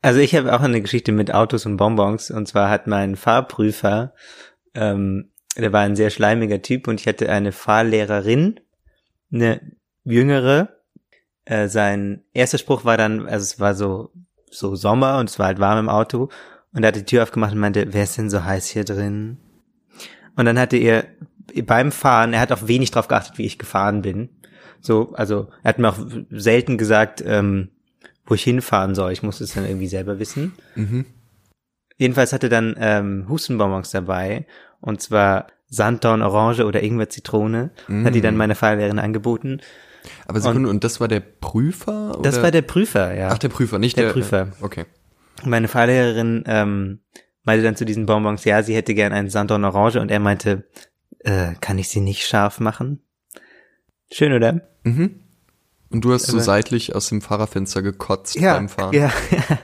Also ich habe auch eine Geschichte mit Autos und Bonbons. Und zwar hat mein Fahrprüfer, ähm, der war ein sehr schleimiger Typ und ich hatte eine Fahrlehrerin, eine jüngere. Äh, sein erster Spruch war dann, also es war so so Sommer und es war halt warm im Auto und er hat die Tür aufgemacht und meinte, wer ist denn so heiß hier drin? Und dann hatte er beim Fahren, er hat auch wenig drauf geachtet, wie ich gefahren bin. So, also er hat mir auch selten gesagt, ähm, wo ich hinfahren soll. Ich musste es dann irgendwie selber wissen. Mhm. Jedenfalls hatte dann ähm, Hustenbonbons dabei und zwar Sanddorn Orange oder Ingwer Zitrone. Mm. Hat die dann meine Fahrlehrerin angeboten. Aber Sekunde, und, und das war der Prüfer? Oder? Das war der Prüfer, ja. Ach, der Prüfer, nicht der, der Prüfer. Okay. Meine Fahrlehrerin ähm, meinte dann zu diesen Bonbons, ja, sie hätte gern einen Sanddorn Orange und er meinte, äh, kann ich sie nicht scharf machen? Schön, oder? Mhm. Und du hast so seitlich aus dem Fahrerfenster gekotzt ja, beim Fahren. Ja, ja.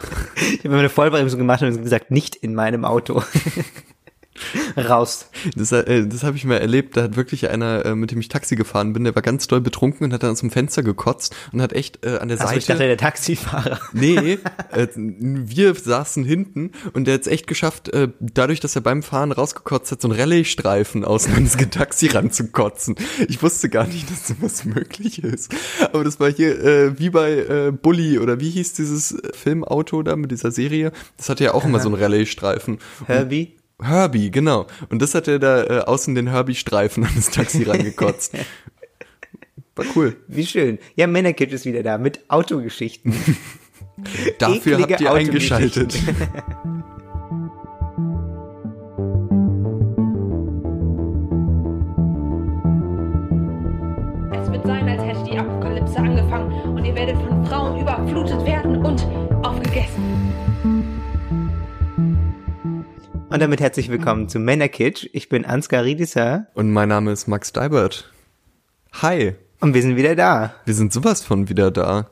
Ich habe eine Vollbremsung gemacht und gesagt, nicht in meinem Auto. Raus. Das, äh, das habe ich mal erlebt. Da hat wirklich einer, äh, mit dem ich Taxi gefahren bin, der war ganz doll betrunken und hat dann aus dem Fenster gekotzt und hat echt äh, an der Achso, Seite. ich dachte, der Taxifahrer. Nee, äh, wir saßen hinten und der hat es echt geschafft, äh, dadurch, dass er beim Fahren rausgekotzt hat, so einen Rallye-Streifen aus ins Taxi ranzukotzen. Ich wusste gar nicht, dass sowas möglich ist. Aber das war hier äh, wie bei äh, Bully oder wie hieß dieses Filmauto da mit dieser Serie? Das hatte ja auch immer so einen Rallye-Streifen. Herbie? Herbie, genau. Und das hat er da äh, außen den Herbie-Streifen an das Taxi rangekotzt. War cool. Wie schön. Ja, Männerkitsch ist wieder da mit Autogeschichten. Dafür habt ihr eingeschaltet. Es wird sein, als hätte die Apokalypse angefangen und ihr werdet von Frauen überflutet werden und aufgegessen. Und damit herzlich willkommen zu Männerkitsch. Ich bin Ansgar Riedisser. Und mein Name ist Max Deibert. Hi. Und wir sind wieder da. Wir sind sowas von wieder da.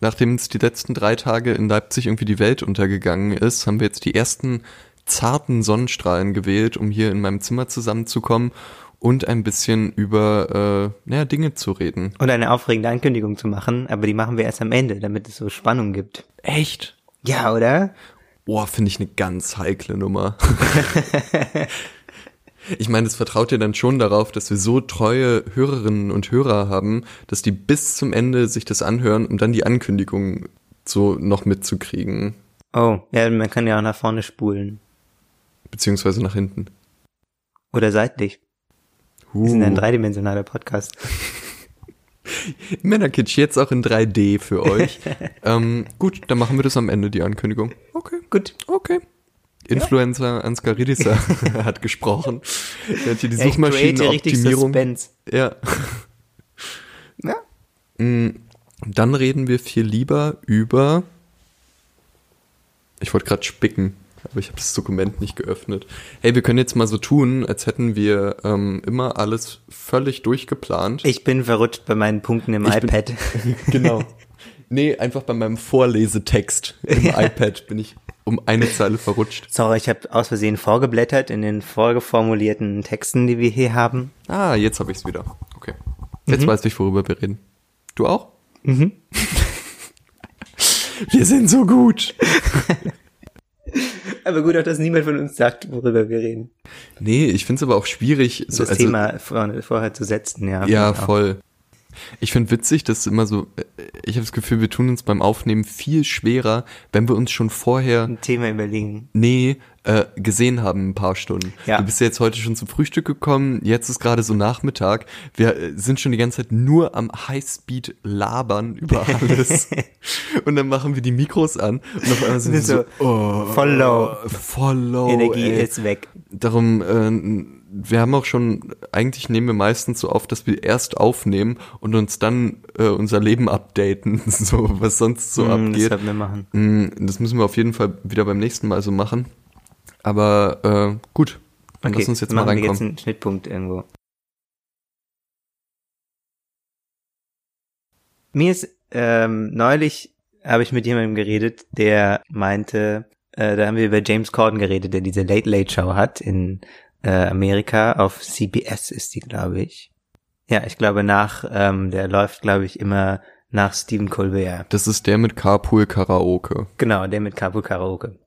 Nachdem uns die letzten drei Tage in Leipzig irgendwie die Welt untergegangen ist, haben wir jetzt die ersten zarten Sonnenstrahlen gewählt, um hier in meinem Zimmer zusammenzukommen und ein bisschen über äh, naja, Dinge zu reden. Und eine aufregende Ankündigung zu machen, aber die machen wir erst am Ende, damit es so Spannung gibt. Echt? Ja, oder? Boah, finde ich eine ganz heikle Nummer. ich meine, es vertraut ja dann schon darauf, dass wir so treue Hörerinnen und Hörer haben, dass die bis zum Ende sich das anhören, um dann die Ankündigung so noch mitzukriegen. Oh, ja, man kann ja auch nach vorne spulen. Beziehungsweise nach hinten. Oder seitlich. Uh. Wir sind ein dreidimensionaler Podcast. Männerkitsch jetzt auch in 3D für euch. ähm, gut, dann machen wir das am Ende, die Ankündigung. Okay. Gut. Okay. Influencer ja. Ansgar Riedisser hat gesprochen. Er hat hier die ja, Suchmaschinenoptimierung. Ja. Ja. Mm, dann reden wir viel lieber über. Ich wollte gerade spicken aber ich habe das Dokument nicht geöffnet. Hey, wir können jetzt mal so tun, als hätten wir ähm, immer alles völlig durchgeplant. Ich bin verrutscht bei meinen Punkten im ich iPad. Bin, genau. Nee, einfach bei meinem Vorlesetext im iPad bin ich um eine Zeile verrutscht. Sorry, ich habe aus Versehen vorgeblättert in den vorgeformulierten Texten, die wir hier haben. Ah, jetzt habe ich es wieder. Okay. Jetzt mhm. weiß ich, worüber wir reden. Du auch? Mhm. wir sind so gut. aber gut auch, dass niemand von uns sagt, worüber wir reden. Nee, ich finde es aber auch schwierig, so, das also, Thema vor, vorher zu setzen, ja. Ja, voll. Ich finde witzig, dass immer so, äh, ich habe das Gefühl, wir tun uns beim Aufnehmen viel schwerer, wenn wir uns schon vorher ein Thema überlegen. Nee, äh, gesehen haben ein paar Stunden. Ja. Du bist ja jetzt heute schon zum Frühstück gekommen, jetzt ist gerade so Nachmittag. Wir äh, sind schon die ganze Zeit nur am Highspeed labern über alles. und dann machen wir die Mikros an und auf einmal sind wir so, so oh, voll low. Voll low. Energie ey. ist weg. Darum, äh, wir haben auch schon, eigentlich nehmen wir meistens so auf, dass wir erst aufnehmen und uns dann äh, unser Leben updaten, so was sonst so mm, abgeht. Das, wir machen. Mm, das müssen wir auf jeden Fall wieder beim nächsten Mal so machen. Aber äh, gut, dann okay, lass uns jetzt mal reinkommen. Wir jetzt einen Schnittpunkt irgendwo. Mir ist ähm, neulich habe ich mit jemandem geredet, der meinte, äh, da haben wir über James Corden geredet, der diese Late Late Show hat in äh, Amerika auf CBS ist die, glaube ich. Ja, ich glaube nach, ähm, der läuft, glaube ich, immer nach Stephen Colbert. Das ist der mit Carpool Karaoke. Genau, der mit Carpool Karaoke.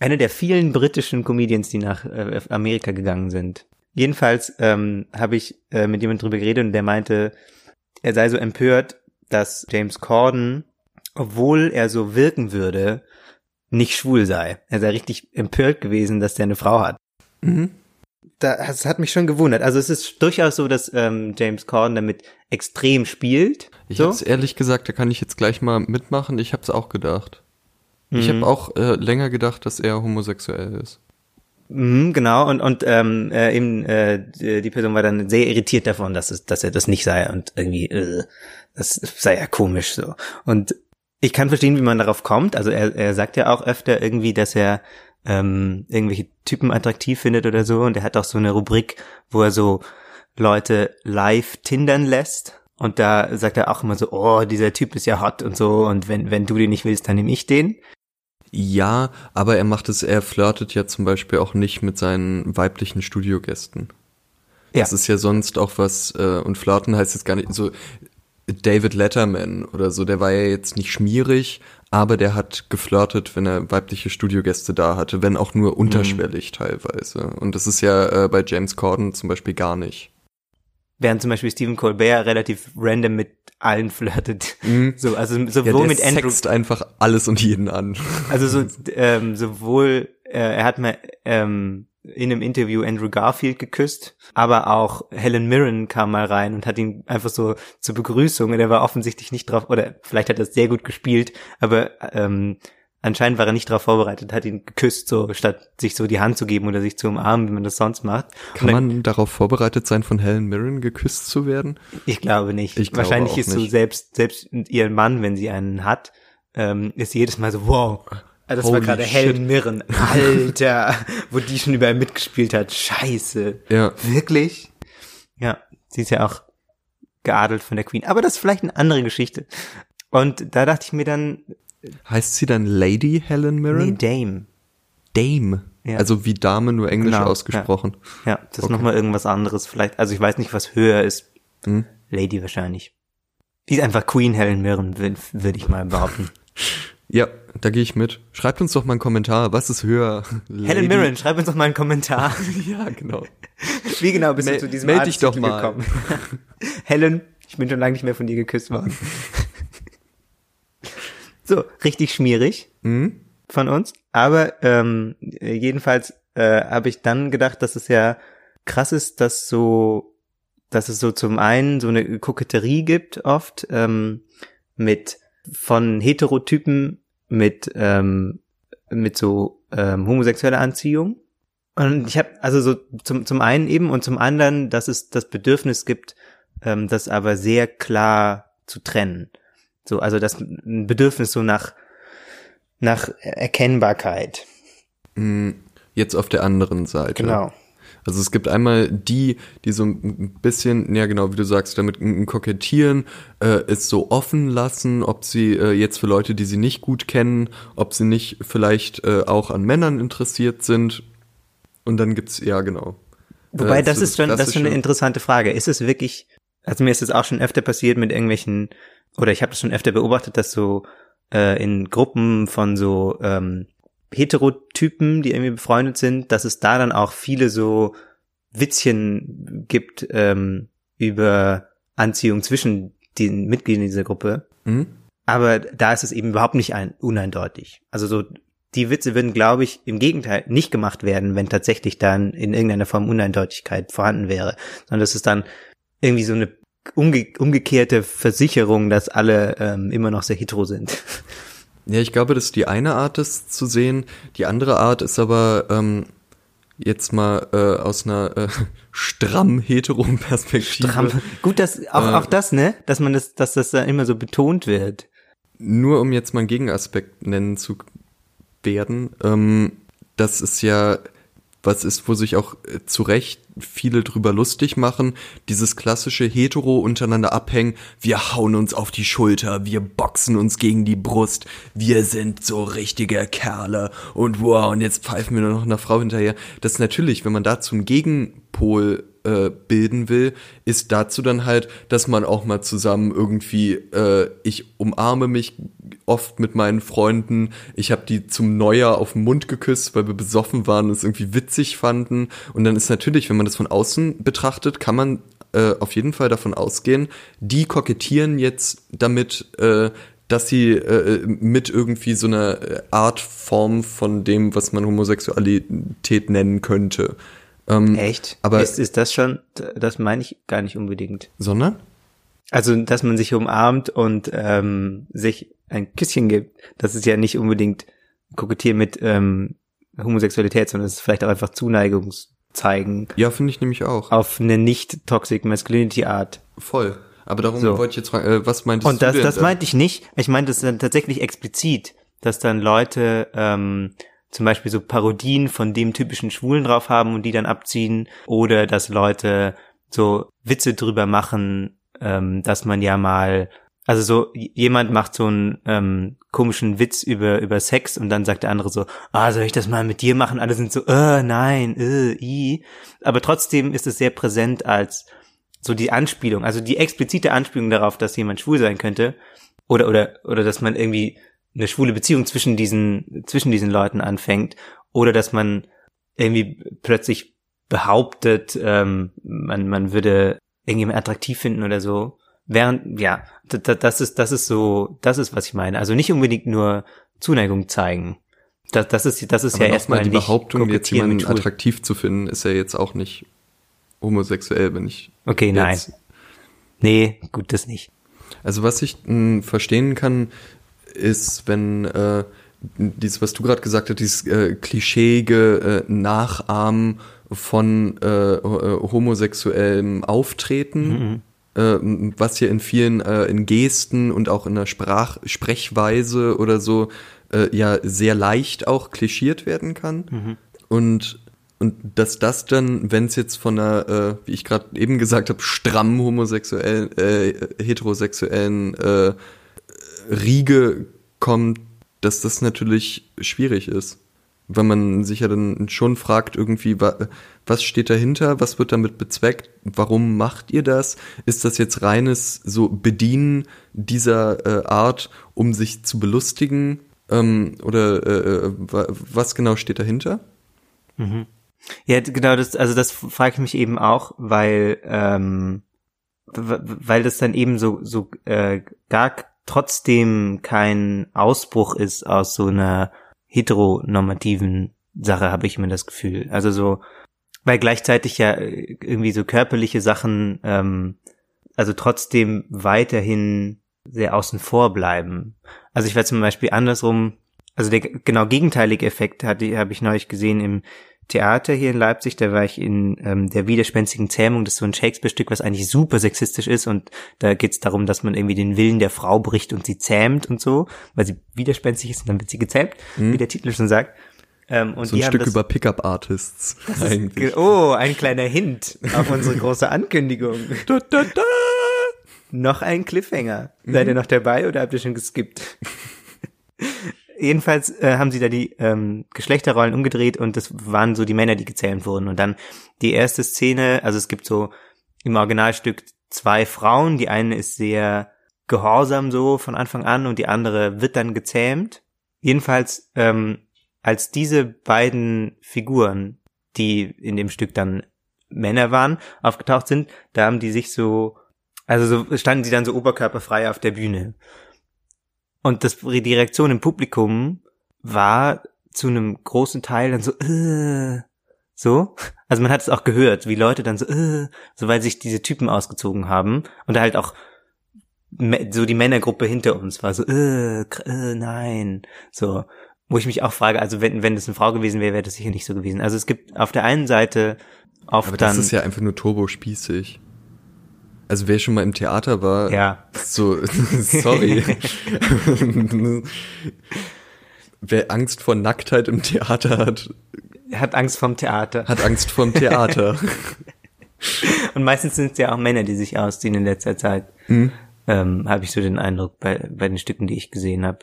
Einer der vielen britischen Comedians, die nach äh, Amerika gegangen sind. Jedenfalls ähm, habe ich äh, mit jemandem drüber geredet und der meinte, er sei so empört, dass James Corden, obwohl er so wirken würde, nicht schwul sei. Er sei richtig empört gewesen, dass der eine Frau hat. Mhm. Das hat mich schon gewundert. Also es ist durchaus so, dass ähm, James Corden damit extrem spielt. Ich so. hab's ehrlich gesagt, da kann ich jetzt gleich mal mitmachen. Ich hab's auch gedacht. Ich Mhm. habe auch äh, länger gedacht, dass er homosexuell ist. Mhm, genau, und, und ähm, äh, eben äh, die die Person war dann sehr irritiert davon, dass, es, dass er das nicht sei und irgendwie, äh, das sei ja komisch so. Und ich kann verstehen, wie man darauf kommt. Also er, er sagt ja auch öfter irgendwie, dass er ähm, irgendwelche Typen attraktiv findet oder so. Und er hat auch so eine Rubrik, wo er so Leute live tindern lässt. Und da sagt er auch immer so, oh, dieser Typ ist ja hot und so. Und wenn, wenn du den nicht willst, dann nehme ich den. Ja, aber er macht es, er flirtet ja zum Beispiel auch nicht mit seinen weiblichen Studiogästen. Ja. Das ist ja sonst auch was, äh, und flirten heißt jetzt gar nicht so, David Letterman oder so, der war ja jetzt nicht schmierig, aber der hat geflirtet, wenn er weibliche Studiogäste da hatte, wenn auch nur unterschwellig teilweise. Und das ist ja äh, bei James Corden zum Beispiel gar nicht. Während zum Beispiel Stephen Colbert relativ random mit allen flirtet. So, also Ja, sowohl der mit Andrew, sext einfach alles und jeden an. also so, ähm, sowohl, äh, er hat mal ähm, in einem Interview Andrew Garfield geküsst, aber auch Helen Mirren kam mal rein und hat ihn einfach so zur Begrüßung und er war offensichtlich nicht drauf, oder vielleicht hat er es sehr gut gespielt, aber ähm, anscheinend war er nicht darauf vorbereitet, hat ihn geküsst, so statt sich so die Hand zu geben oder sich zu umarmen, wie man das sonst macht. Kann dann- man darauf vorbereitet sein, von Helen Mirren geküsst zu werden? Ich glaube nicht. Ich glaube Wahrscheinlich auch ist so nicht. selbst, selbst ihr Mann, wenn sie einen hat, ähm, ist jedes Mal so, wow. Ah, Das war Holy gerade shit. Helen Mirren. Alter, wo die schon überall mitgespielt hat. Scheiße. Ja. Wirklich? Ja, sie ist ja auch geadelt von der Queen. Aber das ist vielleicht eine andere Geschichte. Und da dachte ich mir dann, Heißt sie dann Lady Helen nee, Mirren? Dame. Dame. Ja. Also wie Dame, nur englisch Genau, ausgesprochen. Ja, das ist Okay. nochmal irgendwas anderes. Vielleicht, also ich weiß nicht, was höher ist. Hm. Lady wahrscheinlich. Die ist einfach Queen Helen Mirren, würde würd ich mal behaupten. Ja, da gehe ich mit. Schreibt uns doch mal einen Kommentar. Was ist höher? Helen Mirren, schreib uns doch mal einen Kommentar. Ja, genau. Wie genau bist Mel- du zu diesem meld dich doch mal. gekommen? Helen, ich bin schon lange nicht mehr von dir geküsst worden. so, richtig schmierig Mhm. von uns. Aber ähm, jedenfalls äh, habe ich dann gedacht, dass es ja krass ist, dass so, dass es so zum einen so eine Koketterie gibt oft ähm, mit von Heterotypen mit ähm, mit so ähm, homosexueller Anziehung. Und ich habe also so zum zum einen eben und zum anderen, dass es das Bedürfnis gibt, ähm, das aber sehr klar zu trennen. So, also das ein Bedürfnis so nach nach Erkennbarkeit. Mm, Jetzt auf der anderen Seite. Genau. Also es gibt einmal die, die so ein bisschen, ja genau, wie du sagst, damit kokettieren, äh, es so offen lassen, ob sie äh, jetzt für Leute, die sie nicht gut kennen, ob sie nicht vielleicht äh, auch an Männern interessiert sind. Und dann gibt's, ja genau. Wobei Äh, das ist schon das ist schon eine interessante Frage. Ist es wirklich also mir ist es auch schon öfter passiert mit irgendwelchen oder ich habe das schon öfter beobachtet, dass so äh, in Gruppen von so ähm, Heterotypen, die irgendwie befreundet sind, dass es da dann auch viele so Witzchen gibt ähm, über Anziehung zwischen den Mitgliedern dieser Gruppe. Mhm. Aber da ist es eben überhaupt nicht ein, uneindeutig. Also so, die Witze würden, glaube ich, im Gegenteil nicht gemacht werden, wenn tatsächlich dann in irgendeiner Form Uneindeutigkeit vorhanden wäre. Sondern das ist dann irgendwie so eine umge umgekehrte Versicherung, dass alle ähm, immer noch sehr hetero sind. Ja, ich glaube, das ist die eine Art, das zu sehen. Die andere Art ist aber ähm, jetzt mal äh, aus einer äh, stramm hetero Perspektive. Stramm. Gut, dass auch, Äh. auch das, ne? Dass man das, dass das da immer so betont wird. Nur um jetzt mal einen Gegenaspekt nennen zu werden, ähm, das ist ja was ist, wo sich auch äh, zu Recht viele drüber lustig machen, dieses klassische Hetero untereinander abhängen, wir hauen uns auf die Schulter, wir boxen uns gegen die Brust, wir sind so richtige Kerle und wow, und jetzt pfeifen wir nur noch einer Frau hinterher. Das ist natürlich, wenn man dazu einen Gegenpol äh, bilden will, ist dazu dann halt, dass man auch mal zusammen irgendwie, äh, ich umarme mich oft mit meinen Freunden, ich habe die zum Neujahr auf den Mund geküsst, weil wir besoffen waren und es irgendwie witzig fanden. Und dann ist natürlich, wenn man das von außen betrachtet, kann man äh, auf jeden Fall davon ausgehen, die kokettieren jetzt damit, äh, dass sie äh, mit irgendwie so einer Art Form von dem, was man Homosexualität nennen könnte. Ähm, Echt? Aber ist, ist das schon, das meine ich gar nicht unbedingt. Sondern? Also, dass man sich umarmt und ähm, sich ein Küsschen gibt, das ist ja nicht unbedingt Kokettieren mit ähm, Homosexualität, sondern es ist vielleicht auch einfach Zuneigung zeigen. Ja, finde ich nämlich auch. Auf eine nicht toxic Masculinity Art. Voll. Aber darum so. wollte ich jetzt fragen, äh, was meintest und das, du denn? Und das meinte ich nicht. Ich meinte es dann tatsächlich explizit, dass dann Leute ähm, zum Beispiel so Parodien von dem typischen Schwulen drauf haben und die dann abziehen oder dass Leute so Witze drüber machen, ähm, dass man ja mal, also so jemand macht so einen ähm, komischen Witz über über Sex und dann sagt der andere so, ah, soll ich das mal mit dir machen? Alle sind so, äh, nein, äh, i. Aber trotzdem ist es sehr präsent als so die Anspielung, also die explizite Anspielung darauf, dass jemand schwul sein könnte oder oder oder dass man irgendwie eine schwule Beziehung zwischen diesen, zwischen diesen Leuten anfängt oder dass man irgendwie plötzlich behauptet, ähm, man, man würde irgendjemand attraktiv finden oder so. Während, ja, das ist, das ist so, das ist, was ich meine. Also nicht unbedingt nur Zuneigung zeigen. Das, das ist, das ist Aber ja erstmal die Behauptung, jetzt jemanden attraktiv zu finden, ist ja jetzt auch nicht homosexuell, wenn ich. Okay, nein. Nee, gut, das nicht. Also was ich mh, hm, verstehen kann, ist, wenn äh, dieses, was du gerade gesagt hast, dieses äh, klischeeige äh, Nachahmen von äh, äh homosexuellem Auftreten, mhm. Äh, was hier in vielen äh, in Gesten und auch in der Sprach Sprechweise oder so äh, ja sehr leicht auch klischiert werden kann. Mhm. Und und dass das dann, wenn es jetzt von einer, äh, wie ich gerade eben gesagt habe, stramm homosexuellen, äh, heterosexuellen äh, Riege kommt, dass das natürlich schwierig ist. Weil man sich ja dann schon fragt, irgendwie, was steht dahinter? Was wird damit bezweckt? Warum macht ihr das? Ist das jetzt reines so Bedienen dieser äh, Art, um sich zu belustigen? Ähm, oder äh, äh was genau steht dahinter? Mhm. Ja, genau, das, also das frage ich mich eben auch, weil, ähm, weil das dann eben so, so äh, gar trotzdem kein Ausbruch ist aus so einer heteronormativen Sache, habe ich immer das Gefühl. Also so, weil gleichzeitig ja irgendwie so körperliche Sachen, ähm, also trotzdem weiterhin sehr außen vor bleiben. Also ich werde zum Beispiel andersrum, also der genau gegenteilige Effekt hatte, habe ich neulich gesehen im Theater hier in Leipzig, da war ich in ähm, der widerspenstigen Zähmung, das ist so ein Shakespeare-Stück, was eigentlich super sexistisch ist und da geht es darum, dass man irgendwie den Willen der Frau bricht und sie zähmt und so, weil sie widerspenstig ist und dann wird sie gezähmt, mhm. wie der Titel schon sagt. Ähm, und so ein Stück das, über Pickup-Artists oh, ein kleiner Hint auf unsere große Ankündigung. da, da, da. Noch ein Cliffhanger. Mhm. Seid ihr noch dabei oder habt ihr schon geskippt? jedenfalls äh, haben sie da die ähm, Geschlechterrollen umgedreht und das waren so die Männer, die gezähmt wurden. Und dann die erste Szene, also es gibt so im Originalstück zwei Frauen, die eine ist sehr gehorsam so von Anfang an und die andere wird dann gezähmt. Jedenfalls, ähm, als diese beiden Figuren, die in dem Stück dann Männer waren, aufgetaucht sind, da haben die sich so, also so standen sie dann so oberkörperfrei auf der Bühne. Und das, die Reaktion im Publikum war zu einem großen Teil dann so, äh, so. Also man hat es auch gehört, wie Leute dann so, äh, so weil sich diese Typen ausgezogen haben und halt auch so die Männergruppe hinter uns war so, äh, äh, nein, so. Wo ich mich auch frage, also wenn, wenn das eine Frau gewesen wäre, wäre das sicher nicht so gewesen. Also es gibt auf der einen Seite oft Aber das dann, ist ja einfach nur turbo-spießig. Also wer schon mal im Theater war, ja. so, sorry. wer Angst vor Nacktheit im Theater hat, Hat Angst vom Theater. Hat Angst vorm Theater. Und meistens sind es ja auch Männer, die sich ausziehen in letzter Zeit. Hm? Ähm, habe ich so den Eindruck bei, bei den Stücken, die ich gesehen habe.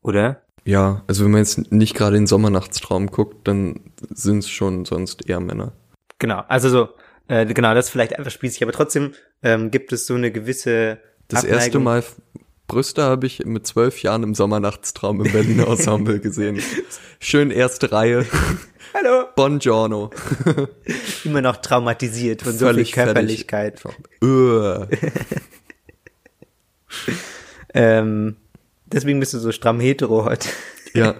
Oder? Ja, also wenn man jetzt nicht gerade den Sommernachtstraum guckt, dann sind es schon sonst eher Männer. Genau, also so, äh, genau, das ist vielleicht einfach spießig, aber trotzdem ähm, gibt es so eine gewisse Das Abneigung. erste Mal Brüste habe ich mit zwölf Jahren im Sommernachtstraum im Berliner Ensemble gesehen. Schön erste Reihe. Hallo! Buongiorno. Immer noch traumatisiert von so viel Völlig. Körperlichkeit. Ähm, deswegen bist du so stramm hetero heute. Ja.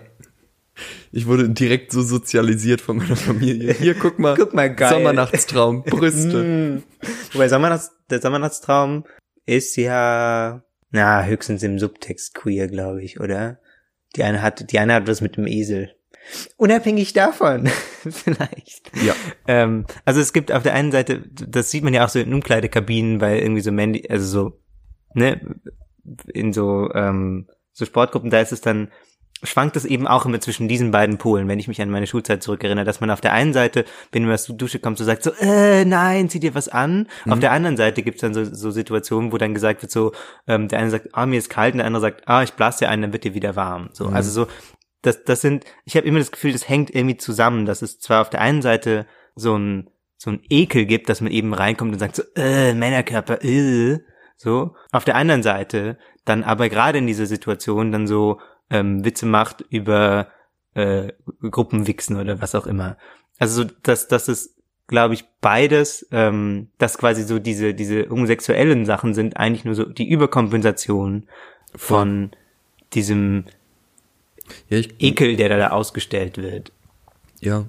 Ich wurde direkt so sozialisiert von meiner Familie. Hier, guck mal. Guck mal, geil. Sommernachtstraum, Brüste. Mm. Wobei Sommernachts, der Sommernachtstraum ist ja, na, höchstens im Subtext queer, glaube ich, oder? Die eine hat, die eine hat was mit dem Esel. Unabhängig davon, vielleicht. Ja. Ähm, also es gibt auf der einen Seite, das sieht man ja auch so in Umkleidekabinen, weil irgendwie so Mandy, also so, ne, in so, ähm, so Sportgruppen, da ist es dann, schwankt es eben auch immer zwischen diesen beiden Polen, wenn ich mich an meine Schulzeit zurückerinnere, dass man auf der einen Seite, wenn man aus der Dusche kommt, so sagt so, äh, nein, zieh dir was an. Auf der anderen Seite gibt's dann so, so Situationen, wo dann gesagt wird so, ähm, der eine sagt, ah, mir ist kalt, und der andere sagt, ah, ich blase dir ein, dann wird dir wieder warm. So, also so, das, das sind, ich habe immer das Gefühl, das hängt irgendwie zusammen, dass es zwar auf der einen Seite so ein, so ein Ekel gibt, dass man eben reinkommt und sagt so, äh, Männerkörper, äh, so. Auf der anderen Seite dann aber gerade in dieser Situation dann so ähm, Witze macht über äh, Gruppenwichsen oder was auch immer. Also so, dass das ist, glaube ich, beides, ähm, dass quasi so diese diese homosexuellen Sachen sind eigentlich nur so die Überkompensation von diesem Ja, ich, Ekel, der da ausgestellt wird. Ja,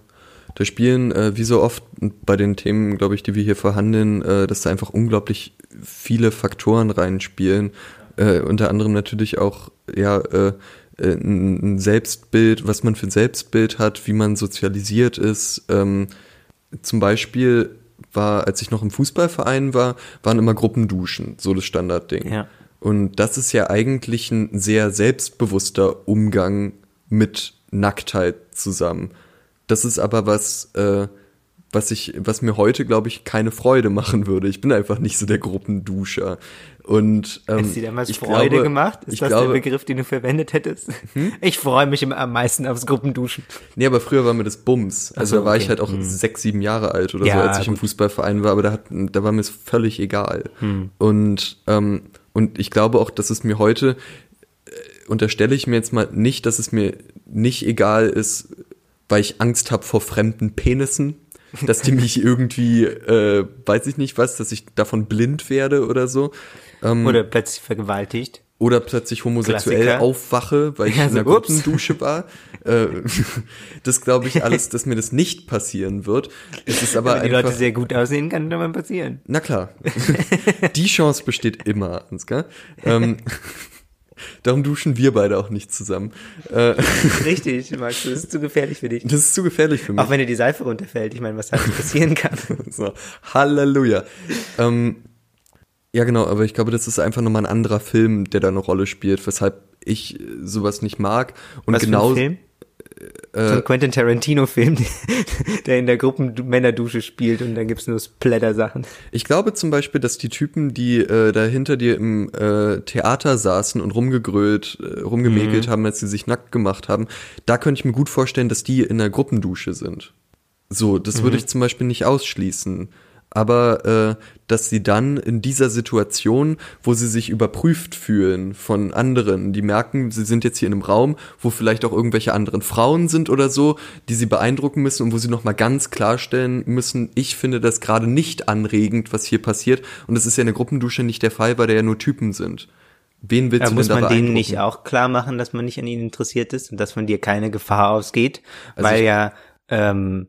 da spielen äh, wie so oft bei den Themen, glaube ich, die wir hier verhandeln, äh, dass da einfach unglaublich viele Faktoren reinspielen. Äh, unter anderem natürlich auch ja äh, äh, ein ein Selbstbild, was man für ein Selbstbild hat, wie man sozialisiert ist. Ähm, zum Beispiel war, als ich noch im Fußballverein war, waren immer Gruppenduschen, so das Standardding. Ja. Und das ist ja eigentlich ein sehr selbstbewusster Umgang mit Nacktheit zusammen. Das ist aber was, äh, was ich, was mir heute, glaube ich, keine Freude machen würde. Ich bin einfach nicht so der Gruppenduscher. Und ähm, Hättest du dir damals ich Freude glaube, gemacht? Ist ich das glaube, Hm? der Begriff, den du verwendet hättest? Ich freue mich immer am meisten aufs Gruppenduschen. Nee, aber früher war mir das Bums. Also so, da war ich okay. halt auch sechs, sieben Jahre alt oder Ja, so, als ich im gut. Fußballverein war, aber da, hat, da war mir es völlig egal. Hm. Und, ähm, und ich glaube auch, dass es mir heute, äh, unterstelle ich mir jetzt mal nicht, dass es mir nicht egal ist, weil ich Angst habe vor fremden Penissen, dass die mich irgendwie, äh, weiß ich nicht was, dass ich davon blind werde oder so. Ähm, Oder plötzlich vergewaltigt. oder plötzlich homosexuell Klassiker. aufwache, weil ich Ja, in der ups. Gruppendusche war. Äh, das glaube ich alles, dass mir das nicht passieren wird. Es ist aber Wenn die einfach, Leute sehr gut aussehen, kann das mal passieren. na klar, die Chance besteht immer, Ansgar. Ähm, darum duschen wir beide auch nicht zusammen. Äh, Richtig, Max, das ist zu gefährlich für dich. das ist zu gefährlich für mich. Auch wenn dir die Seife runterfällt, ich meine, was halt passieren kann. So, Halleluja. Ähm, ja, genau, aber ich glaube, das ist einfach nochmal ein anderer Film, der da eine Rolle spielt, weshalb ich sowas nicht mag. Und Was genau, für ein Film? So ein Quentin Tarantino-Film, der in der Gruppen-Männer-Dusche spielt und dann gibt's nur Splatter-Sachen. Ich glaube zum Beispiel, dass die Typen, die äh, da hinter dir im äh, Theater saßen und rumgegrölt, äh, rumgemäkelt haben, als sie sich nackt gemacht haben, da könnte ich mir gut vorstellen, dass die in der Gruppendusche sind. So, das würde ich zum Beispiel nicht ausschließen. Aber äh, dass sie dann in dieser Situation, wo sie sich überprüft fühlen von anderen, die merken, sie sind jetzt hier in einem Raum, wo vielleicht auch irgendwelche anderen Frauen sind oder so, die sie beeindrucken müssen und wo sie nochmal ganz klarstellen müssen, ich finde das gerade nicht anregend, was hier passiert. Und das ist ja in der Gruppendusche nicht der Fall, weil da ja nur Typen sind. Wen willst Da du muss man denen nicht auch klar machen, dass man nicht an ihnen interessiert ist und dass von dir keine Gefahr ausgeht, Also weil ja ähm,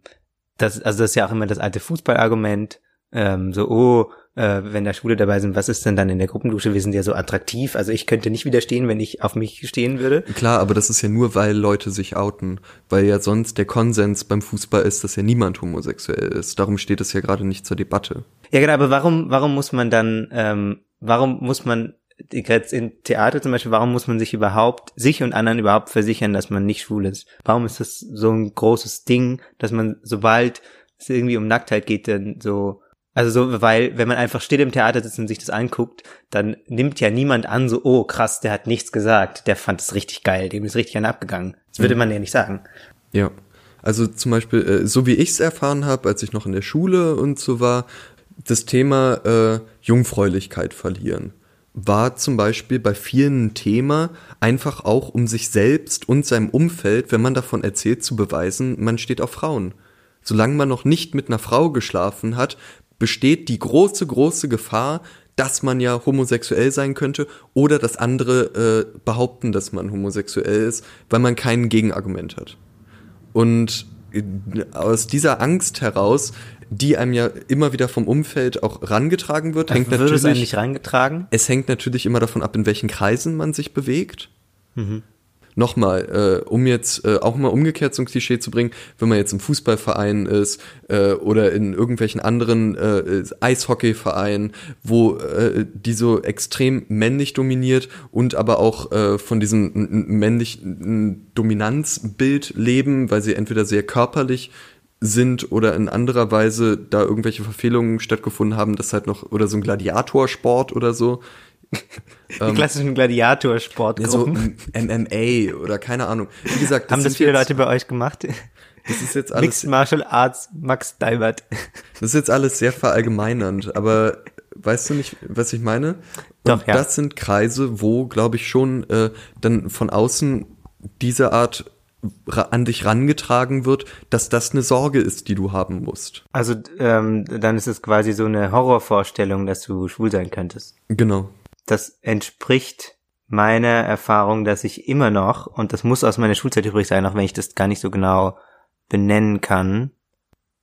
das also das ist ja auch immer das alte Fußballargument, ähm, so oh äh, wenn da Schwule dabei sind, was ist denn dann in der Gruppendusche? Wir sind ja so attraktiv. Also ich könnte nicht widerstehen, wenn ich auf mich stehen würde. Klar, aber das ist ja nur, weil Leute sich outen. Weil ja sonst der Konsens beim Fußball ist, dass ja niemand homosexuell ist. Darum steht es ja gerade nicht zur Debatte. Ja, genau, aber warum, warum muss man dann, ähm, warum muss man jetzt in Theater zum Beispiel, warum muss man sich überhaupt, sich und anderen überhaupt versichern, dass man nicht schwul ist? Warum ist das so ein großes Ding, dass man, sobald es irgendwie um Nacktheit geht, dann so, also so, weil, wenn man einfach still im Theater sitzt und sich das anguckt, dann nimmt ja niemand an, so, oh krass, der hat nichts gesagt, der fand es richtig geil, dem ist richtig an abgegangen. Das würde man ja nicht sagen. Ja. Also zum Beispiel, äh, so wie ich es erfahren habe, als ich noch in der Schule und so war, das Thema äh, Jungfräulichkeit verlieren war zum Beispiel bei vielen ein Thema, einfach auch um sich selbst und seinem Umfeld, wenn man davon erzählt, zu beweisen, man steht auf Frauen. Solange man noch nicht mit einer Frau geschlafen hat, besteht die große, große Gefahr, dass man ja homosexuell sein könnte oder dass andere äh, behaupten, dass man homosexuell ist, weil man kein Gegenargument hat. Und äh, aus dieser Angst heraus die einem ja immer wieder vom Umfeld auch rangetragen wird. Hängt natürlich, es rangetragen? es hängt natürlich immer davon ab, in welchen Kreisen man sich bewegt. Mhm. Nochmal, äh, um jetzt äh, auch mal umgekehrt zum Klischee zu bringen, wenn man jetzt im Fußballverein ist äh, oder in irgendwelchen anderen äh, Eishockeyvereinen, wo äh, die so extrem männlich dominiert und aber auch äh, von diesem männlichen Dominanzbild leben, weil sie entweder sehr körperlich sind oder in anderer Weise da irgendwelche Verfehlungen stattgefunden haben, das halt noch, oder so ein Gladiatorsport oder so. Die klassischen Gladiatorsportgruppen. Ja, so MMA oder keine Ahnung. Wie gesagt, das Haben das viele jetzt, Leute bei euch gemacht? Das ist jetzt alles, Mixed Martial Arts, Max Deibert. das ist jetzt alles sehr verallgemeinernd, aber weißt du nicht, was ich meine? Und Doch, ja. das sind Kreise, wo, glaube ich, schon äh, dann von außen diese Art an dich rangetragen wird, dass das eine Sorge ist, die du haben musst. Also ähm, dann ist es quasi so eine Horrorvorstellung, dass du schwul sein könntest. Genau. Das entspricht meiner Erfahrung, dass ich immer noch, und das muss aus meiner Schulzeit übrig sein, auch wenn ich das gar nicht so genau benennen kann,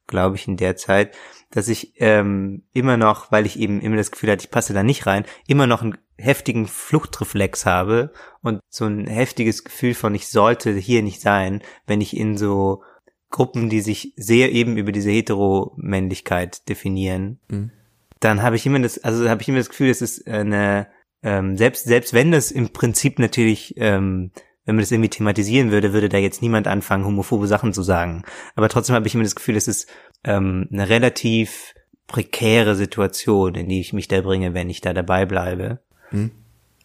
glaube ich in der Zeit, dass ich ähm, immer noch, weil ich eben immer das Gefühl hatte, ich passe da nicht rein, immer noch einen heftigen Fluchtreflex habe und so ein heftiges Gefühl von, ich sollte hier nicht sein, wenn ich in so Gruppen, die sich sehr eben über diese Heteromännlichkeit definieren, Mhm. dann habe ich immer das, also habe ich immer das Gefühl, es ist eine, ähm, selbst, selbst wenn das im Prinzip natürlich, ähm, wenn man das irgendwie thematisieren würde, würde da jetzt niemand anfangen, homophobe Sachen zu sagen. Aber trotzdem habe ich immer das Gefühl, es ist ähm, eine relativ prekäre Situation, in die ich mich da bringe, wenn ich da dabei bleibe. Mhm.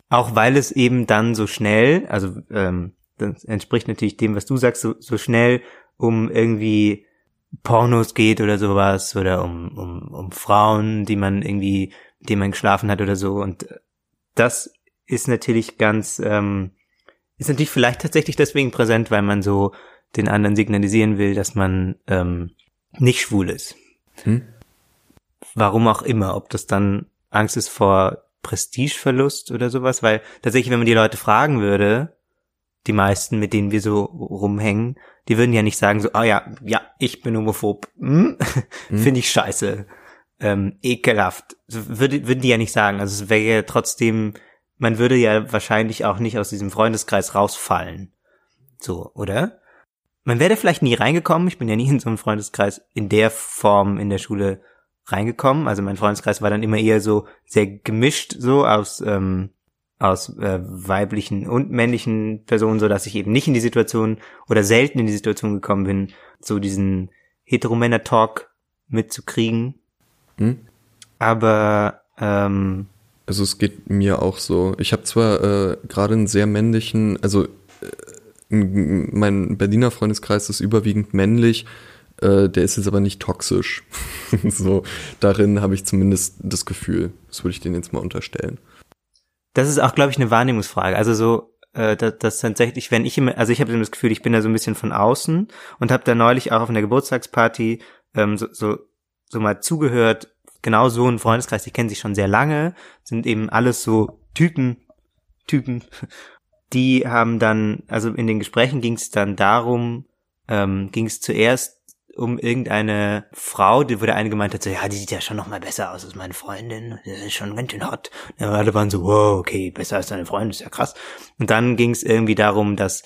Auch weil es eben dann so schnell, also ähm, das entspricht natürlich dem, was du sagst, so, so schnell um irgendwie Pornos geht oder sowas oder um, um, um Frauen, die man irgendwie, mit denen man geschlafen hat oder so. Und das ist natürlich ganz, ähm, ist natürlich vielleicht tatsächlich deswegen präsent, weil man so den anderen signalisieren will, dass man ähm, nicht schwul ist. Hm? Warum auch immer, ob das dann Angst ist vor Prestigeverlust oder sowas, weil tatsächlich, wenn man die Leute fragen würde, die meisten, mit denen wir so rumhängen, die würden ja nicht sagen so, ah ja, ja, ich bin homophob, hm? finde ich scheiße, ähm, ekelhaft, würde, würden die ja nicht sagen, also es wäre ja trotzdem, man würde ja wahrscheinlich auch nicht aus diesem Freundeskreis rausfallen, so, oder? Man wäre vielleicht nie reingekommen, ich bin ja nie in so einem Freundeskreis in der Form in der Schule reingekommen, also mein Freundeskreis war dann immer eher so sehr gemischt, so aus, ähm, aus äh, weiblichen und männlichen Personen, so dass ich eben nicht in die Situation oder selten in die Situation gekommen bin, so diesen Heteromänner-Talk mitzukriegen. Hm? Aber ähm, Also es geht mir auch so. Ich habe zwar äh, gerade einen sehr männlichen, also äh, mein Berliner Freundeskreis ist überwiegend männlich, äh, der ist jetzt aber nicht toxisch. so darin habe ich zumindest das Gefühl. Das würde ich denen jetzt mal unterstellen. das ist auch, glaube ich, eine Wahrnehmungsfrage. Also so, äh, dass, dass tatsächlich, wenn ich immer, also ich habe das Gefühl, ich bin da so ein bisschen von außen und habe da neulich auch auf einer Geburtstagsparty ähm, so, so, so mal zugehört. Genau so ein Freundeskreis, die kennen sich schon sehr lange, sind eben alles so Typen, Typen. Die haben dann, also in den Gesprächen ging es dann darum, ähm, ging es zuerst um irgendeine Frau, die, der eine gemeint hat, so, ja, die sieht ja schon noch mal besser aus als meine Freundin, das ist schon ganz schön hot. Und alle waren so, wow, okay, besser als deine Freundin, ist ja krass. Und dann ging es irgendwie darum, dass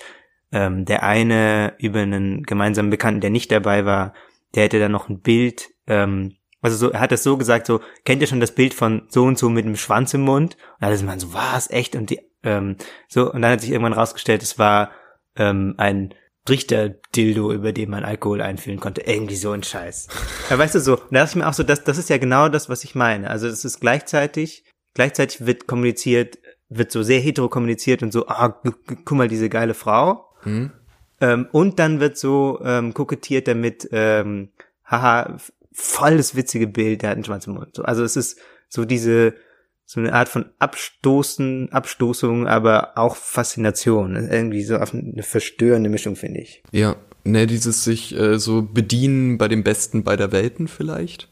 ähm, der eine über einen gemeinsamen Bekannten, der nicht dabei war, der hätte dann noch ein Bild ähm, Also so, er hat das so gesagt, so, kennt ihr schon das Bild von so und so mit dem Schwanz im Mund? Und dann ist man so, was, echt? Und die, ähm, so, und dann hat sich irgendwann rausgestellt, es war ähm, ein Richter-Dildo, über den man Alkohol einfüllen konnte. Irgendwie so ein Scheiß. Ja, weißt du so, und da dachte ich mir auch so, das, das ist ja genau das, was ich meine. Also es ist gleichzeitig, gleichzeitig wird kommuniziert, wird so sehr hetero kommuniziert und so, ah, gu- gu- guck mal, diese geile Frau. Hm? Ähm, und dann wird so ähm, kokettiert damit, ähm, haha, voll das witzige Bild, der hat einen Schwanz im Mund. So, also es ist so diese, so eine Art von Abstoßen, Abstoßung, aber auch Faszination. Irgendwie so auf eine verstörende Mischung, finde ich. Ja, ne, dieses sich äh, so bedienen bei dem Besten beider Welten vielleicht.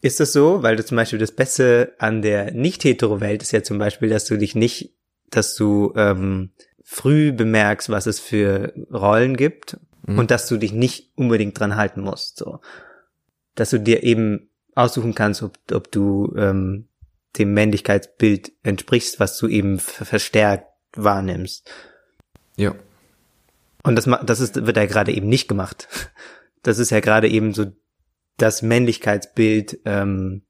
Ist das so? Weil du zum Beispiel das Beste an der nicht-hetero-Welt ist ja zum Beispiel, dass du dich nicht, dass du ähm, früh bemerkst, was es für Rollen gibt und dass du dich nicht unbedingt dran halten musst. So, dass du dir eben aussuchen kannst, ob, ob du ähm, dem Männlichkeitsbild entsprichst, was du eben ver- verstärkt wahrnimmst. Ja. Und das, ma- das ist, wird ja gerade eben nicht gemacht. Das ist ja gerade eben so das Männlichkeitsbild, ähm,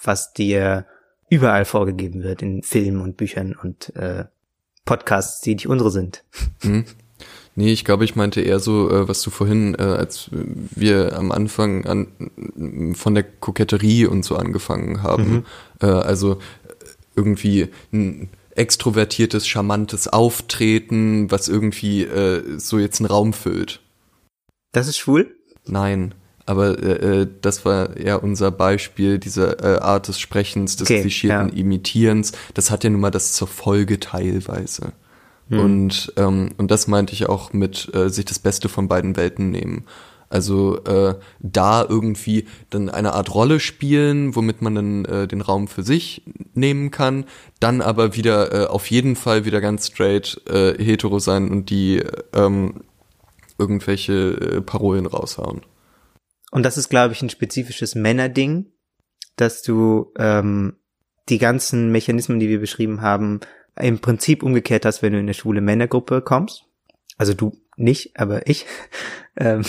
was dir überall vorgegeben wird in Filmen und Büchern und äh, Podcasts, die nicht unsere sind. Hm? Nee, ich glaube, ich meinte eher so, äh, was du vorhin, äh, als wir am Anfang an, von der Koketterie und so angefangen haben. Äh, also äh, irgendwie ein extrovertiertes, charmantes Auftreten, was irgendwie äh, so jetzt einen Raum füllt. Das ist schwul? Nein, aber äh, äh, das war ja unser Beispiel, diese äh, Art des Sprechens, des Okay, klischierten ja. Imitierens. Das hat ja nun mal das zur Folge teilweise. Und, ähm, und das meinte ich auch mit äh, sich das Beste von beiden Welten nehmen. Also äh, da irgendwie dann eine Art Rolle spielen, womit man dann äh, den Raum für sich nehmen kann, dann aber wieder äh, auf jeden Fall wieder ganz straight äh, hetero sein und die ähm, irgendwelche äh, Parolen raushauen. Und das ist, glaube ich, ein spezifisches Männerding, dass du ähm, die ganzen Mechanismen, die wir beschrieben haben, im Prinzip umgekehrt hast, wenn du in eine schwule Männergruppe kommst. Also du nicht, aber ich. Ähm,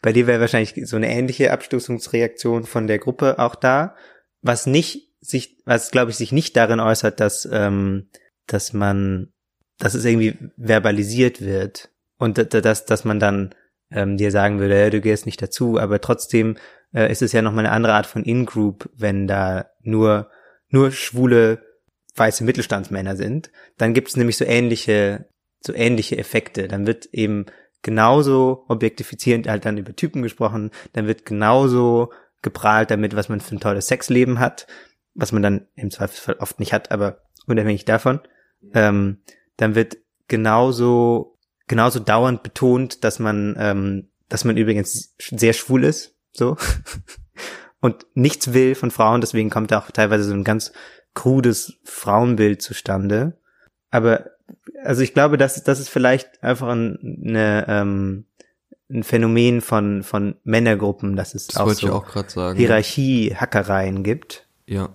bei dir wäre wahrscheinlich so eine ähnliche Abstoßungsreaktion von der Gruppe auch da, was nicht sich, was glaube ich sich nicht darin äußert, dass ähm, dass man, dass es irgendwie verbalisiert wird und da- da- dass dass man dann ähm, dir sagen würde, ja, du gehst nicht dazu, aber trotzdem äh, ist es ja nochmal eine andere Art von In-Group, wenn da nur, nur schwule weiße Mittelstandsmänner sind. Dann gibt es nämlich so ähnliche, so ähnliche Effekte. Dann wird eben genauso objektifizierend halt dann über Typen gesprochen, dann wird genauso geprahlt damit, was man für ein tolles Sexleben hat, was man dann im Zweifelsfall oft nicht hat, aber unabhängig davon. Ähm, dann wird genauso genauso dauernd betont, dass man, ähm, dass man übrigens sehr schwul ist, so und nichts will von Frauen. Deswegen kommt da auch teilweise so ein ganz krudes Frauenbild zustande. Aber also ich glaube, das, das ist vielleicht einfach ein, eine, ähm, ein Phänomen von von Männergruppen, dass es Das auch so auch. Hierarchie-Hackereien gibt. Ja.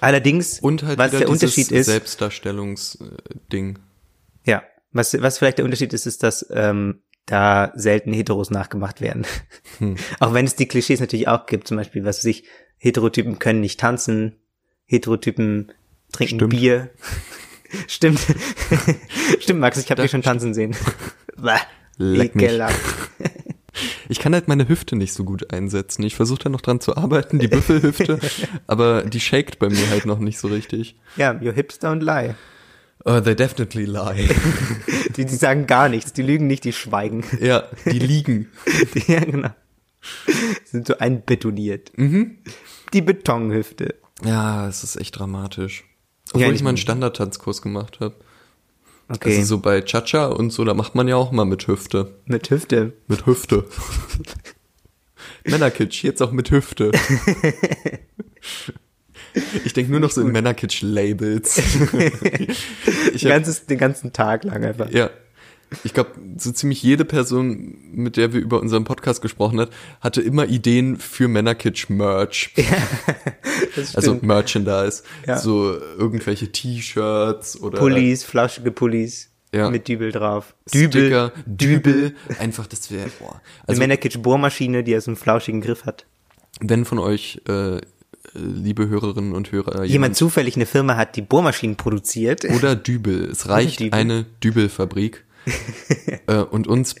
Allerdings, Und halt was der Unterschied ist, Selbstdarstellungsding. ja, was, was vielleicht der Unterschied ist, ist, dass ähm, da selten Heteros nachgemacht werden. Hm. Auch wenn es die Klischees natürlich auch gibt, zum Beispiel, was weiß ich, Heterotypen können nicht tanzen, Heterotypen trinken Stimmt. Bier. Stimmt. Stimmt, Max, ich habe dich schon tanzen sehen. Leck mich. ekelhaft. Ich kann halt meine Hüfte nicht so gut einsetzen. Ich versuche da noch dran zu arbeiten, die Büffelhüfte, aber die shakt bei mir halt noch nicht so richtig. Ja, your hips don't lie. Uh, they definitely lie. Die, die sagen gar nichts, die lügen nicht, die schweigen. ja, die liegen. Die, ja, genau. Sind so einbetoniert. Mhm. Die Betonhüfte. Ja, es ist echt dramatisch. Obwohl Ja, ich mal einen Standardtanzkurs gemacht habe. Okay, Also so bei Cha-Cha und so, da macht man ja auch mal mit Hüfte. mit Hüfte. Mit Hüfte. Männerkitsch, jetzt auch mit Hüfte. Ich denke nur noch so in Männerkitsch-Labels. den ganzen Tag lang einfach. ja. Ich glaube, so ziemlich jede Person, mit der wir über unseren Podcast gesprochen hat, hatte immer Ideen für Männerkitsch-Merch. Das Also. Merchandise. Ja. So irgendwelche T-Shirts oder Pullis, flauschige Pullis Ja. mit Dübel drauf. Sticker, Dübel. Einfach, das wäre, boah. Eine Also, Männerkitsch-Bohrmaschine, die ja so einen flauschigen Griff hat. wenn von euch äh, liebe Hörerinnen und Hörer, Jemand zufällig eine Firma hat, die Bohrmaschinen produziert. oder Dübel. Es reicht Dübel. eine Dübelfabrik äh, und uns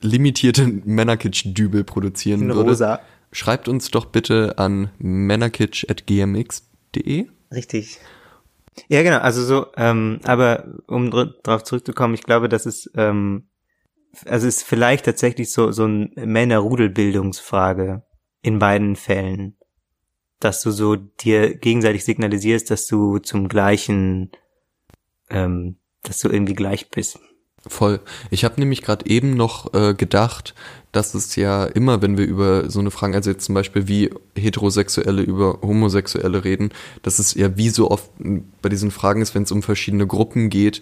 limitierte Männerkitsch-Dübel produzieren In würde. rosa. Schreibt uns doch bitte an männerkitsch.gmx.de. Richtig. Ja, genau, also so, ähm, aber um dr drauf zurückzukommen, ich glaube, das ist, ähm, also es ist vielleicht tatsächlich so, so ein Männer-Rudelbildungsfrage in beiden Fällen. Dass du so dir gegenseitig signalisierst, dass du zum gleichen, ähm, dass du irgendwie gleich bist. Voll. Ich habe nämlich gerade eben noch äh, gedacht, dass es ja immer, wenn wir über so eine Frage, also jetzt zum Beispiel wie Heterosexuelle über Homosexuelle reden, dass es ja wie so oft bei diesen Fragen ist, wenn es um verschiedene Gruppen geht,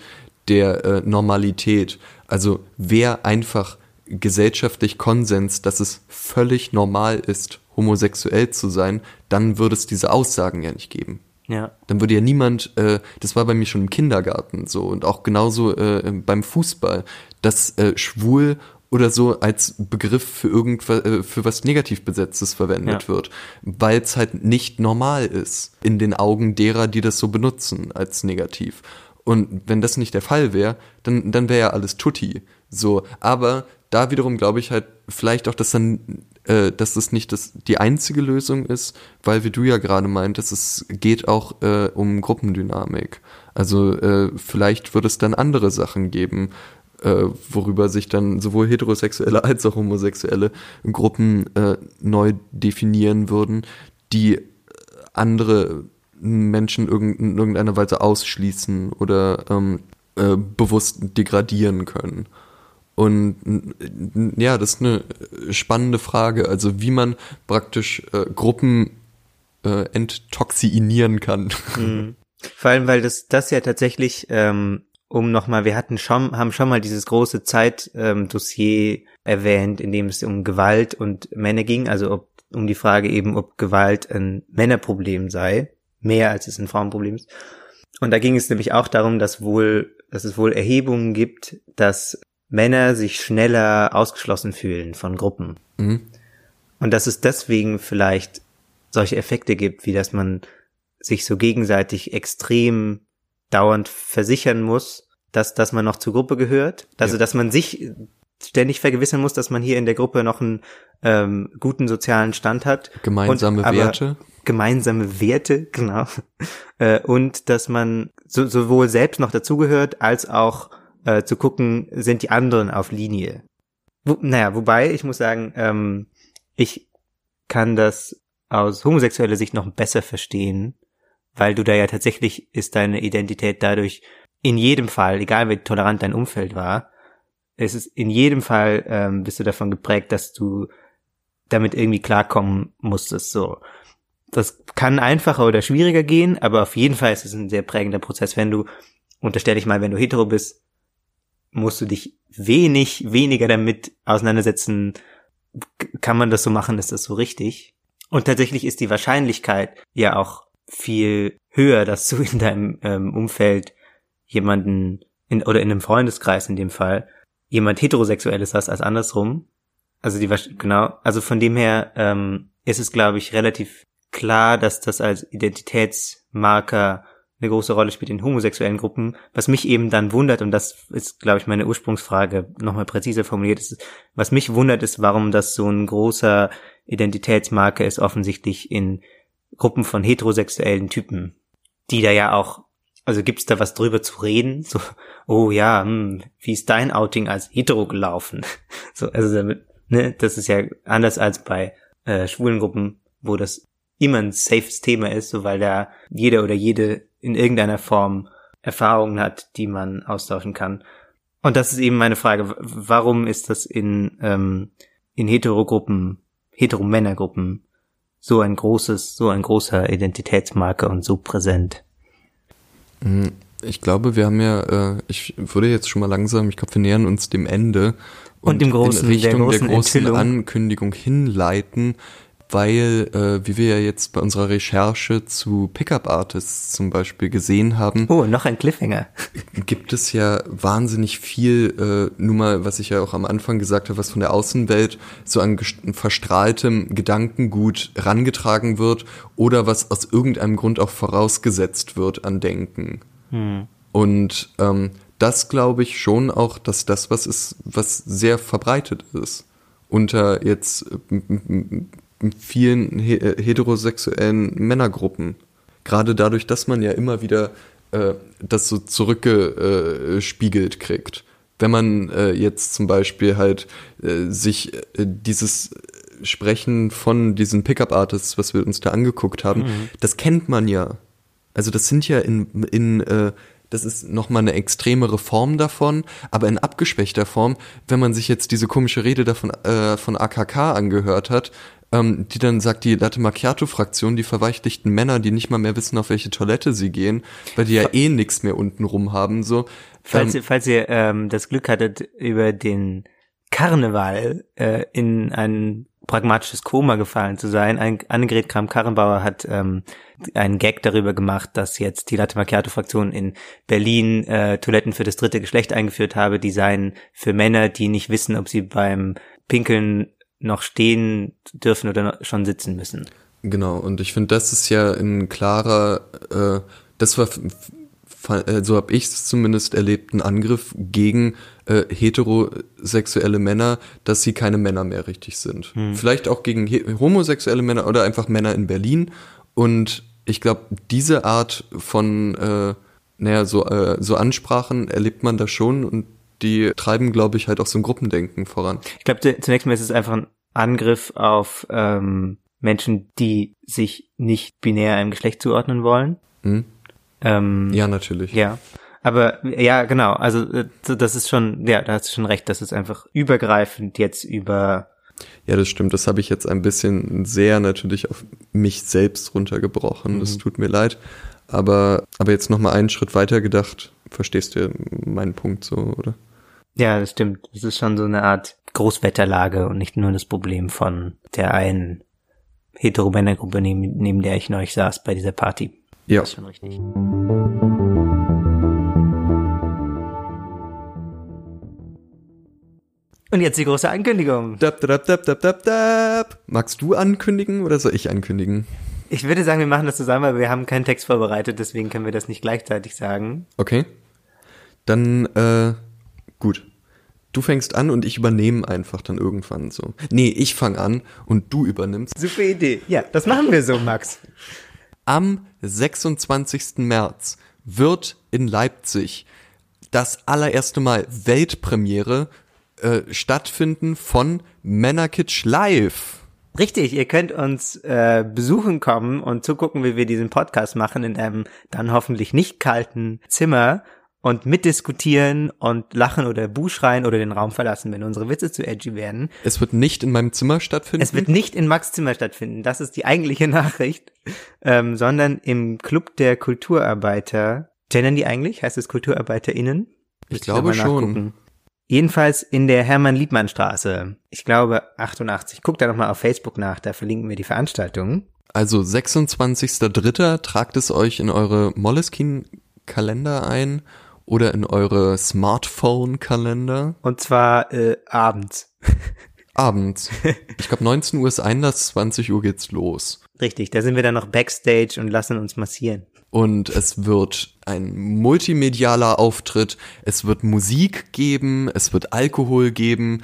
der äh, Normalität. Also wer einfach gesellschaftlich Konsens, dass es völlig normal ist, homosexuell zu sein, dann würde es diese Aussagen ja nicht geben. Ja. Dann würde ja niemand, äh, das war bei mir schon im Kindergarten so und auch genauso äh, beim Fußball, dass äh, schwul oder so als Begriff für irgendwas, äh, für was negativ besetztes verwendet Ja. wird, weil es halt nicht normal ist in den Augen derer, die das so benutzen als negativ. Und wenn das nicht der Fall wäre, dann, dann wäre ja alles tutti. So, aber da wiederum glaube ich halt vielleicht auch, dass dann, äh, dass das nicht das, die einzige Lösung ist, weil wie du ja gerade meintest, es geht auch äh, um Gruppendynamik. Also äh, vielleicht wird es dann andere Sachen geben, äh, worüber sich dann sowohl heterosexuelle als auch homosexuelle Gruppen äh, neu definieren würden, die andere Menschen in irgendeiner Weise ausschließen oder ähm, äh, bewusst degradieren können. Und n- ja, das ist eine spannende Frage, also wie man praktisch äh, Gruppen äh, enttoxinieren kann. Vor allem, weil das, das ja tatsächlich, ähm, um nochmal, wir hatten schon, haben schon mal dieses große Zeitdossier ähm, Dossier erwähnt, in dem es um Gewalt und Männer ging, also ob, um die Frage eben, ob Gewalt ein Männerproblem sei, mehr als es ein Frauenproblem ist. Und da ging es nämlich auch darum, dass wohl, dass es wohl Erhebungen gibt, dass Männer sich schneller ausgeschlossen fühlen von Gruppen. Mhm. Und dass es deswegen vielleicht solche Effekte gibt, wie dass man sich so gegenseitig extrem dauernd versichern muss, dass, dass man noch zur Gruppe gehört. Also, Ja. dass man sich ständig vergewissern muss, dass man hier in der Gruppe noch einen ähm, guten sozialen Stand hat. Gemeinsame Und- Werte. Gemeinsame Werte, genau. Äh, und dass man so, sowohl selbst noch dazugehört, als auch äh, zu gucken, sind die anderen auf Linie. Wo, naja, wobei, ich muss sagen, ähm, ich kann das aus homosexueller Sicht noch besser verstehen, weil du da ja tatsächlich ist deine Identität dadurch in jedem Fall, egal wie tolerant dein Umfeld war, es ist in jedem Fall ähm, bist du davon geprägt, dass du damit irgendwie klarkommen musstest. So, das kann einfacher oder schwieriger gehen, aber auf jeden Fall ist es ein sehr prägender Prozess. Wenn du unterstell dich mal, wenn du hetero bist, musst du dich wenig weniger damit auseinandersetzen. Kann man das so machen? Ist das so richtig? Und tatsächlich ist die Wahrscheinlichkeit ja auch viel höher, dass du in deinem ähm, Umfeld jemanden in, oder in einem Freundeskreis in dem Fall jemand heterosexuelles hast als andersrum. Also die genau, also von dem her ähm, ist es glaube ich relativ klar, dass das als Identitätsmarker eine große Rolle spielt in homosexuellen Gruppen. Was mich eben dann wundert, und das ist, glaube ich, meine Ursprungsfrage nochmal präziser formuliert, ist, was mich wundert, ist, warum das so ein großer Identitätsmarker ist, offensichtlich in Gruppen von heterosexuellen Typen, die da ja auch, also gibt's da was drüber zu reden? So, oh ja, hm, wie ist dein Outing als hetero gelaufen? So, also damit, ne, das ist ja anders als bei äh, schwulen Gruppen, wo das immer ein safes Thema ist, so weil da jeder oder jede in irgendeiner Form Erfahrungen hat, die man austauschen kann. Und das ist eben meine Frage, warum ist das in, ähm, in Heterogruppen, Heteromännergruppen so ein großes, so ein großer Identitätsmarker und so präsent? Mm, Ich glaube, wir haben ja, äh, ich würde jetzt schon mal langsam, ich glaube, wir nähern uns dem Ende Und dem großen- in der Richtung der großen großen Enthüllung. Ankündigung hinleiten, weil, äh, wie wir ja jetzt bei unserer Recherche zu Pickup-Artists zum Beispiel gesehen haben, Oh, noch ein Cliffhanger. gibt es ja wahnsinnig viel, äh, nur mal, was ich ja auch am Anfang gesagt habe, was von der Außenwelt so an verstrahltem Gedankengut rangetragen wird oder was aus irgendeinem Grund auch vorausgesetzt wird an Denken. Und ähm, das glaube ich schon auch, dass das was ist, was sehr verbreitet ist unter jetzt äh, vielen äh, heterosexuellen Männergruppen. Gerade dadurch, dass man ja immer wieder äh, das so zurückgespiegelt kriegt. Wenn man äh, jetzt zum Beispiel halt äh, sich äh, dieses Sprechen von diesen Pickup-Artists, was wir uns da angeguckt haben, das kennt man ja. Also das sind ja in, in äh, das ist nochmal eine extremere Form davon, aber in abgeschwächter Form, wenn man sich jetzt diese komische Rede davon äh, von AKK angehört hat, ähm, die dann sagt, die Latte Macchiato-Fraktion, die verweichlichten Männer, die nicht mal mehr wissen, auf welche Toilette sie gehen, weil die ja eh nichts mehr unten rum haben, so. Falls Ähm, ihr, falls ihr ähm, das Glück hattet, über den Karneval äh, in ein pragmatisches Koma gefallen zu sein, ein, Annegret Kramp-Karrenbauer hat ähm, einen Gag darüber gemacht, dass jetzt die Latte Macchiato-Fraktion in Berlin äh, Toiletten für das dritte Geschlecht eingeführt habe, die seien für Männer, die nicht wissen, ob sie beim Pinkeln noch stehen dürfen oder schon sitzen müssen. Genau, und ich finde, das ist ja ein klarer, äh, das war, äh, so habe ich es zumindest erlebt, ein Angriff gegen äh, heterosexuelle Männer, dass sie keine Männer mehr richtig sind. Vielleicht auch gegen homosexuelle Männer oder einfach Männer in Berlin. Und ich glaube, diese Art von, äh, naja, so, äh, so Ansprachen erlebt man da schon und die treiben, glaube ich, halt auch so ein Gruppendenken voran. Ich glaube, zu- zunächst mal ist es einfach ein Angriff auf ähm, Menschen, die sich nicht binär einem Geschlecht zuordnen wollen. Hm? Ähm, Ja, natürlich. Ja. Aber ja, genau, also äh, das ist schon, ja, da hast du schon recht, das ist einfach übergreifend jetzt über Ja, das stimmt. Das habe ich jetzt ein bisschen sehr natürlich auf mich selbst runtergebrochen. Das tut mir leid. Aber, aber jetzt noch mal einen Schritt weiter gedacht. Verstehst du meinen Punkt so, oder? Ja, das stimmt. Es ist schon so eine Art Großwetterlage und nicht nur das Problem von der einen Heteromännergruppe, neben, neben der ich neulich saß bei dieser Party. Ja. Das ist schon richtig. Und jetzt die große Ankündigung. Dab, dab, dab, dab, dab, dab. Magst du ankündigen oder soll ich ankündigen? Ich würde sagen, wir machen das zusammen, aber wir haben keinen Text vorbereitet, deswegen können wir das nicht gleichzeitig sagen. Okay. Dann, äh, gut. Du fängst an und ich übernehme einfach dann irgendwann so. Nee, ich fang an und du übernimmst. Super Idee. Ja, das machen wir so, Max. Am 26. März wird in Leipzig das allererste Mal Weltpremiere äh, stattfinden von Männerkitsch Live. Richtig, ihr könnt uns äh, besuchen kommen und zugucken, wie wir diesen Podcast machen in einem dann hoffentlich nicht kalten Zimmer und mitdiskutieren und lachen oder Buh schreien oder den Raum verlassen, wenn unsere Witze zu edgy werden. Es wird nicht in meinem Zimmer stattfinden. Es wird nicht in Max Zimmer stattfinden, das ist die eigentliche Nachricht, ähm, sondern im Club der Kulturarbeiter. Gendern die eigentlich? Heißt es KulturarbeiterInnen? Ich Müsste glaube schon. Jedenfalls in der Hermann-Liebmann-Straße. Ich glaube 88. Guckt da nochmal auf Facebook nach, da verlinken wir die Veranstaltung. Also 26.03. tragt es euch in eure Moleskine-Kalender ein oder in eure Smartphone-Kalender. Und zwar äh, abends. Abends. Ich glaube 19 Uhr ist Einlass, 20 Uhr geht's los. Richtig, da sind wir dann noch Backstage und lassen uns massieren. Und es wird ein multimedialer Auftritt, es wird Musik geben, es wird Alkohol geben.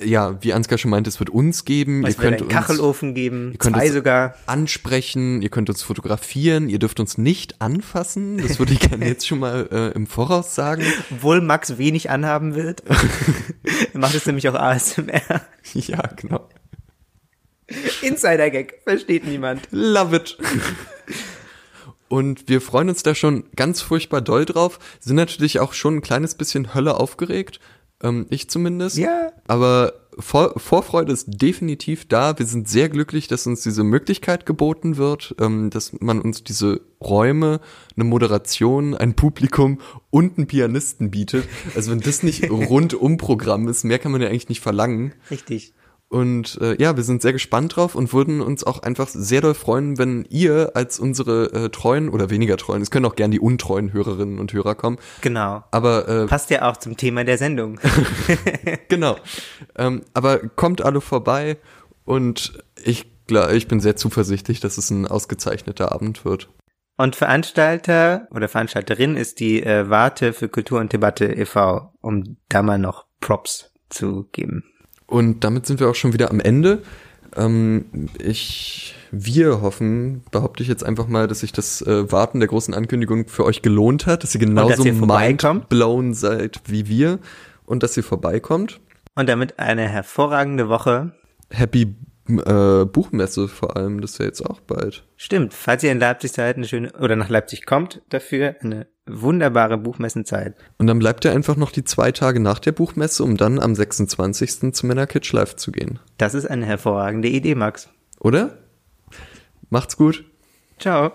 Ja, wie Ansgar schon meinte, es wird uns geben. Es wird einen Kachelofen geben, könnt zwei uns sogar. ansprechen, ihr könnt uns fotografieren, ihr dürft uns nicht anfassen. Das würde ich gerne jetzt schon mal äh, im Voraus sagen. Obwohl Max wenig anhaben wird. er macht es nämlich auch ASMR. Ja, genau. Insider-Gag, versteht niemand. Love it. Und wir freuen uns da schon ganz furchtbar doll drauf. Sind natürlich auch schon ein kleines bisschen Hölle aufgeregt. Ähm, ich zumindest. Ja. Aber Vor Vorfreude ist definitiv da. Wir sind sehr glücklich, dass uns diese Möglichkeit geboten wird, ähm, dass man uns diese Räume, eine Moderation, ein Publikum und einen Pianisten bietet. Also wenn das nicht rundum Programm ist, mehr kann man ja eigentlich nicht verlangen. Richtig. Und äh, ja, wir sind sehr gespannt drauf und würden uns auch einfach sehr doll freuen, wenn ihr als unsere äh, treuen oder weniger treuen, es können auch gern die untreuen Hörerinnen und Hörer kommen, Genau. aber äh, Passt ja auch zum Thema der Sendung. genau. Ähm, aber kommt alle vorbei und ich, klar, ich bin sehr zuversichtlich, dass es ein ausgezeichneter Abend wird. Und Veranstalter oder Veranstalterin ist die äh, Warte für Kultur und Debatte e.V., um da mal noch Props zu geben. Und damit sind wir auch schon wieder am Ende. Ähm, ich, wir hoffen, behaupte ich jetzt einfach mal, dass sich das äh, Warten der großen Ankündigung für euch gelohnt hat, dass ihr genauso mindblown seid wie wir und dass ihr vorbeikommt. Und damit eine hervorragende Woche. Happy äh, Buchmesse vor allem, das ist ja jetzt auch bald. Stimmt, falls ihr in Leipzig seid, eine schöne, oder nach Leipzig kommt, dafür eine wunderbare Buchmessenzeit. Und dann bleibt ihr einfach noch die zwei Tage nach der Buchmesse, um dann am 26. zu Männer Kitsch Live zu gehen. Das ist eine hervorragende Idee, Max. Oder? Macht's gut. Ciao.